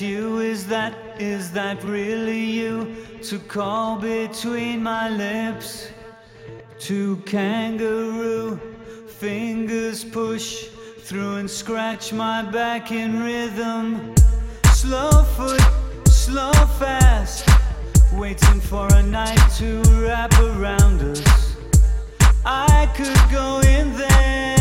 you? Is that, is that really you? To call between my lips. To kangaroo, fingers push through and scratch my back in rhythm. Slow foot, slow fast, waiting for a night to wrap around us. I could go in there,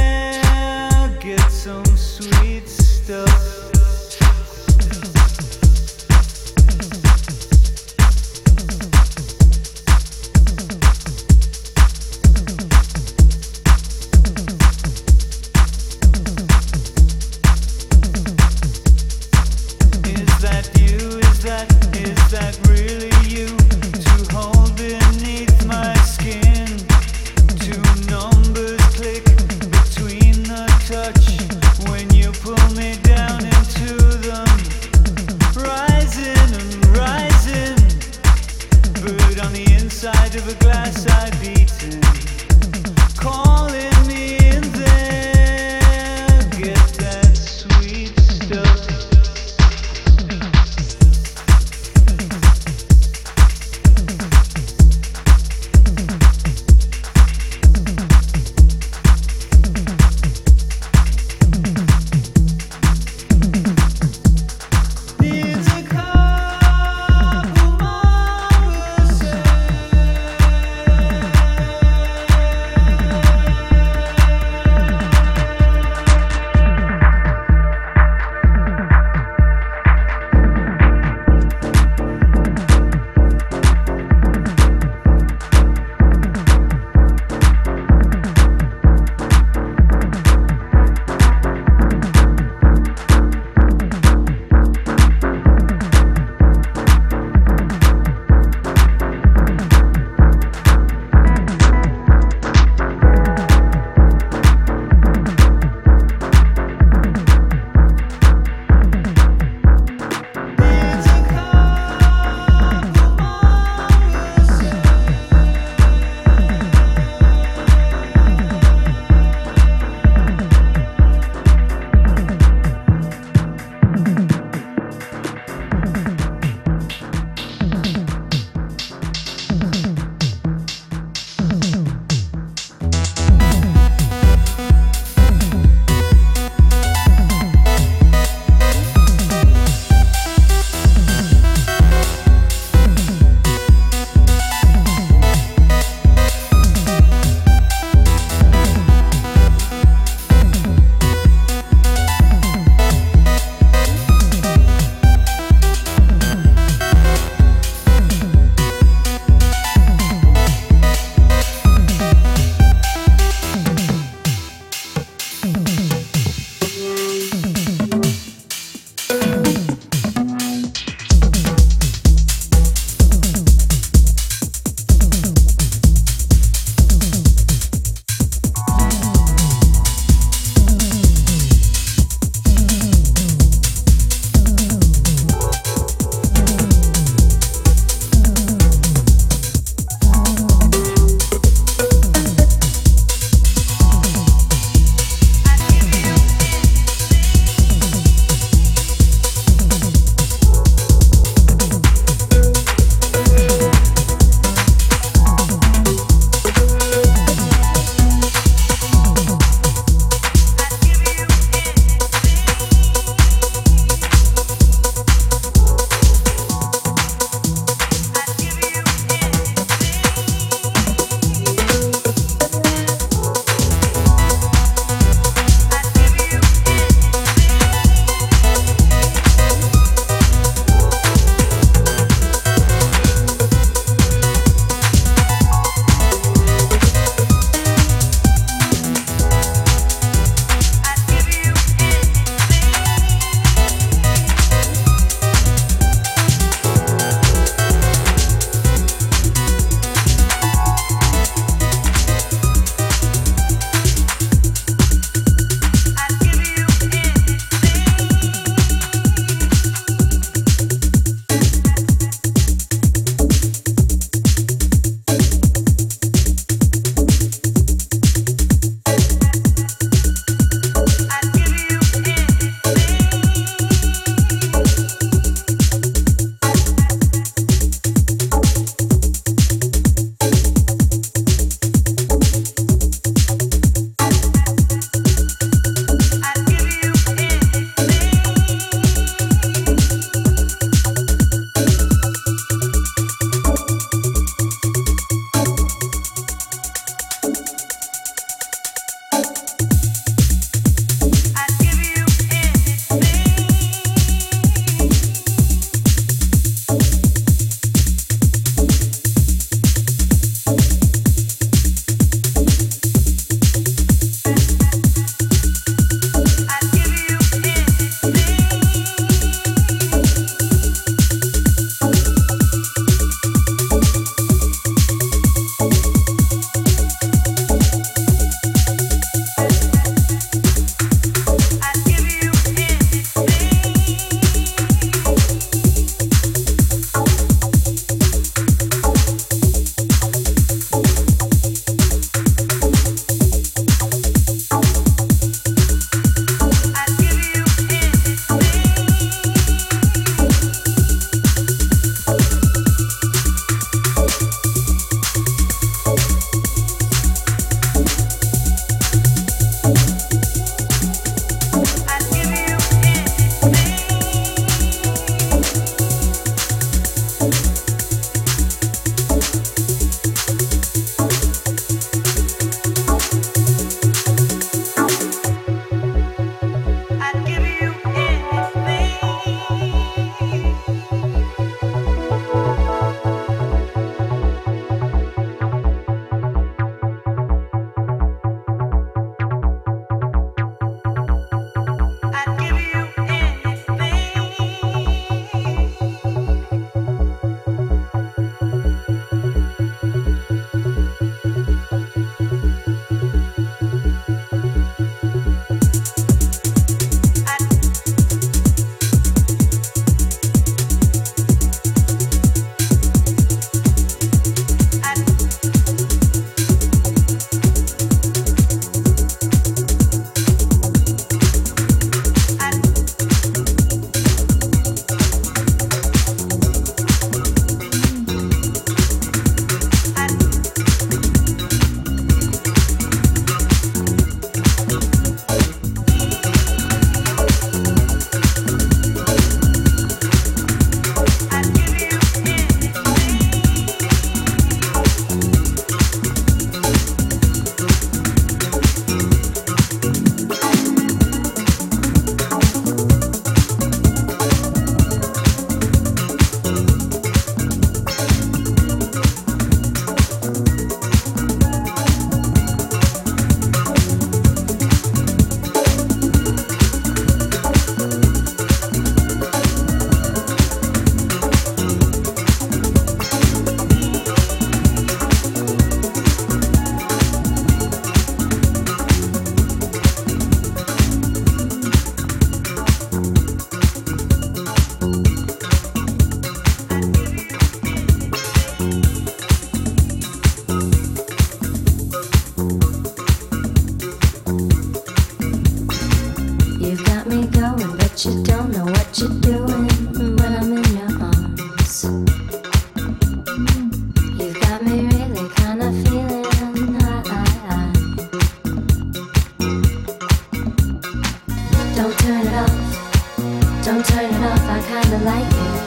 Don't turn it off, I kinda like it.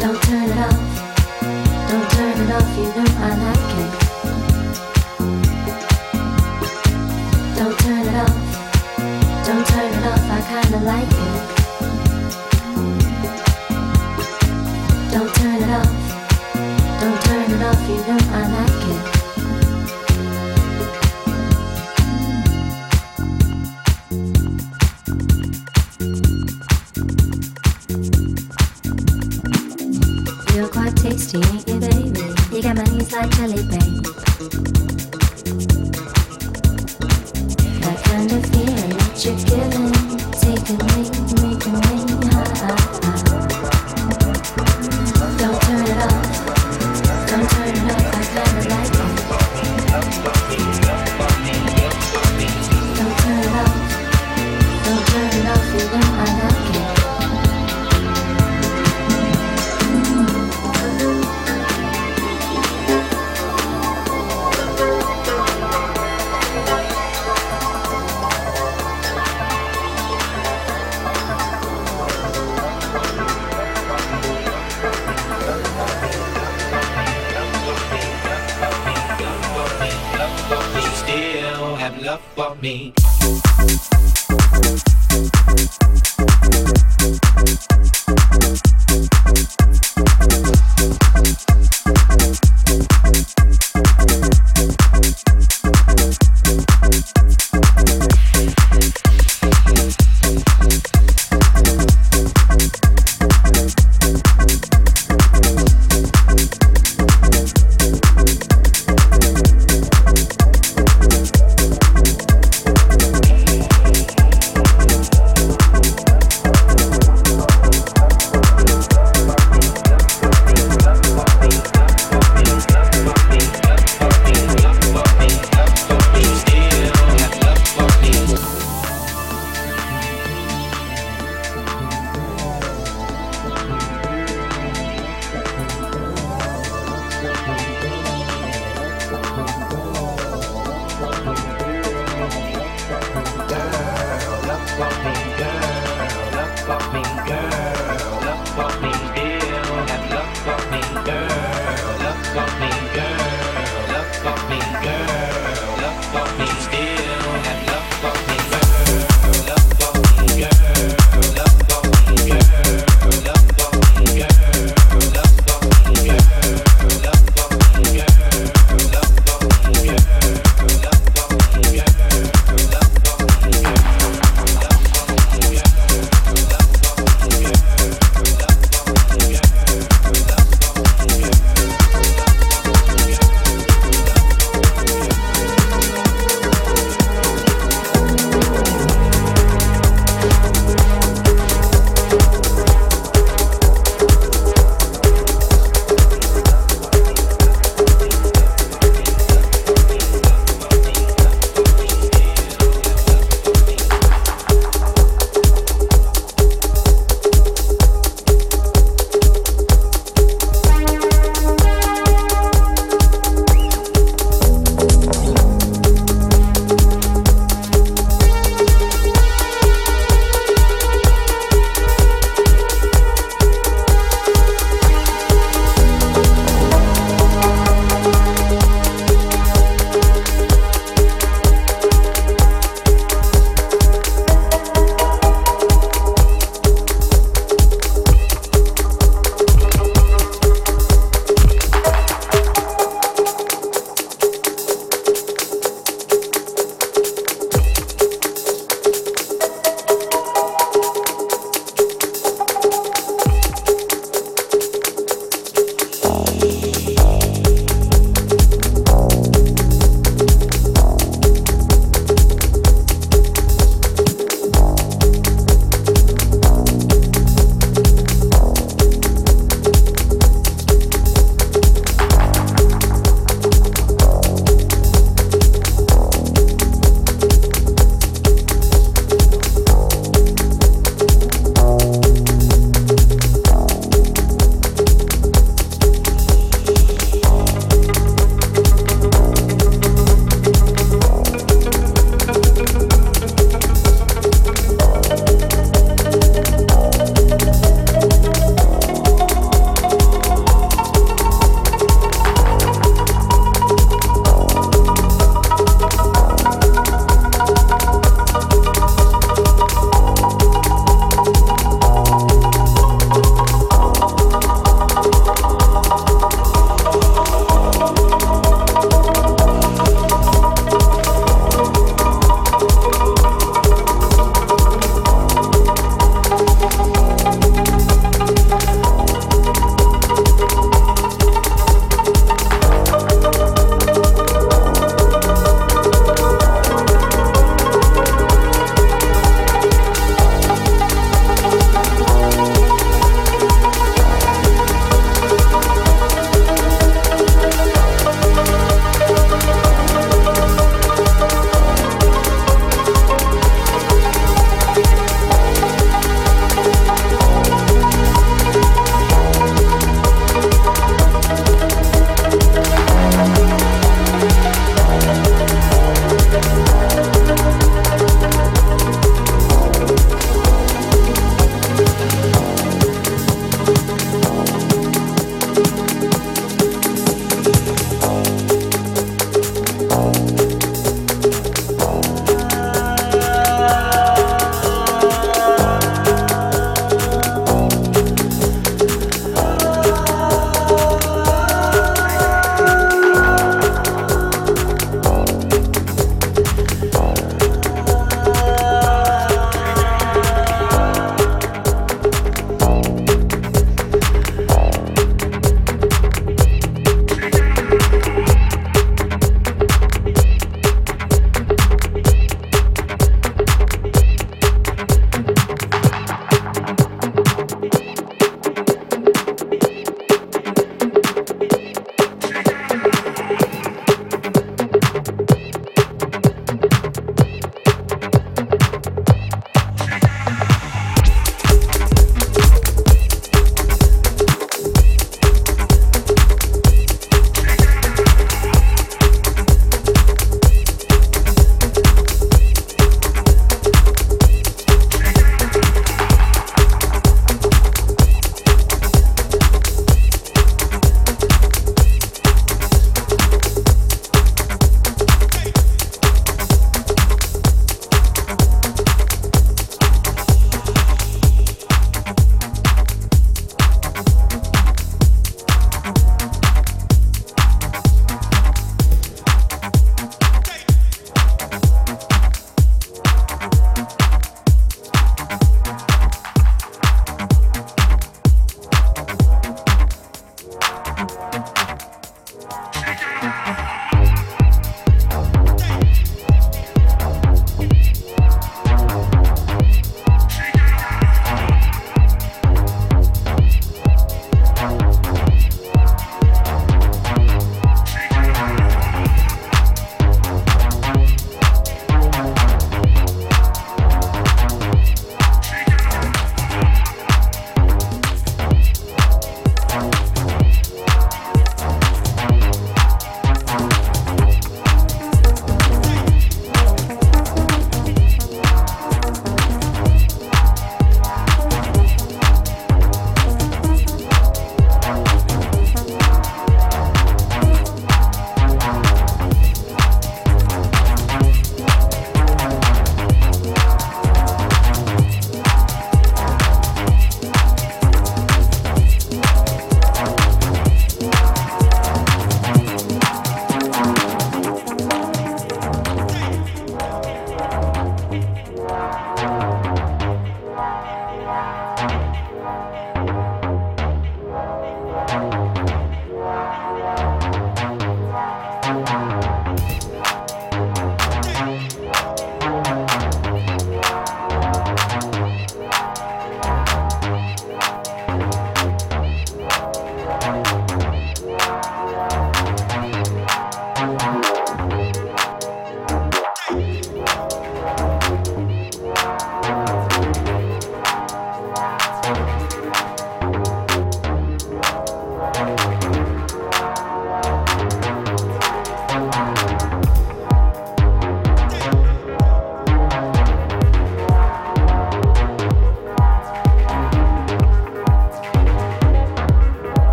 Don't turn it off. Don't turn it off, you know I like it. Don't turn it off. Don't turn it off, I kinda like it.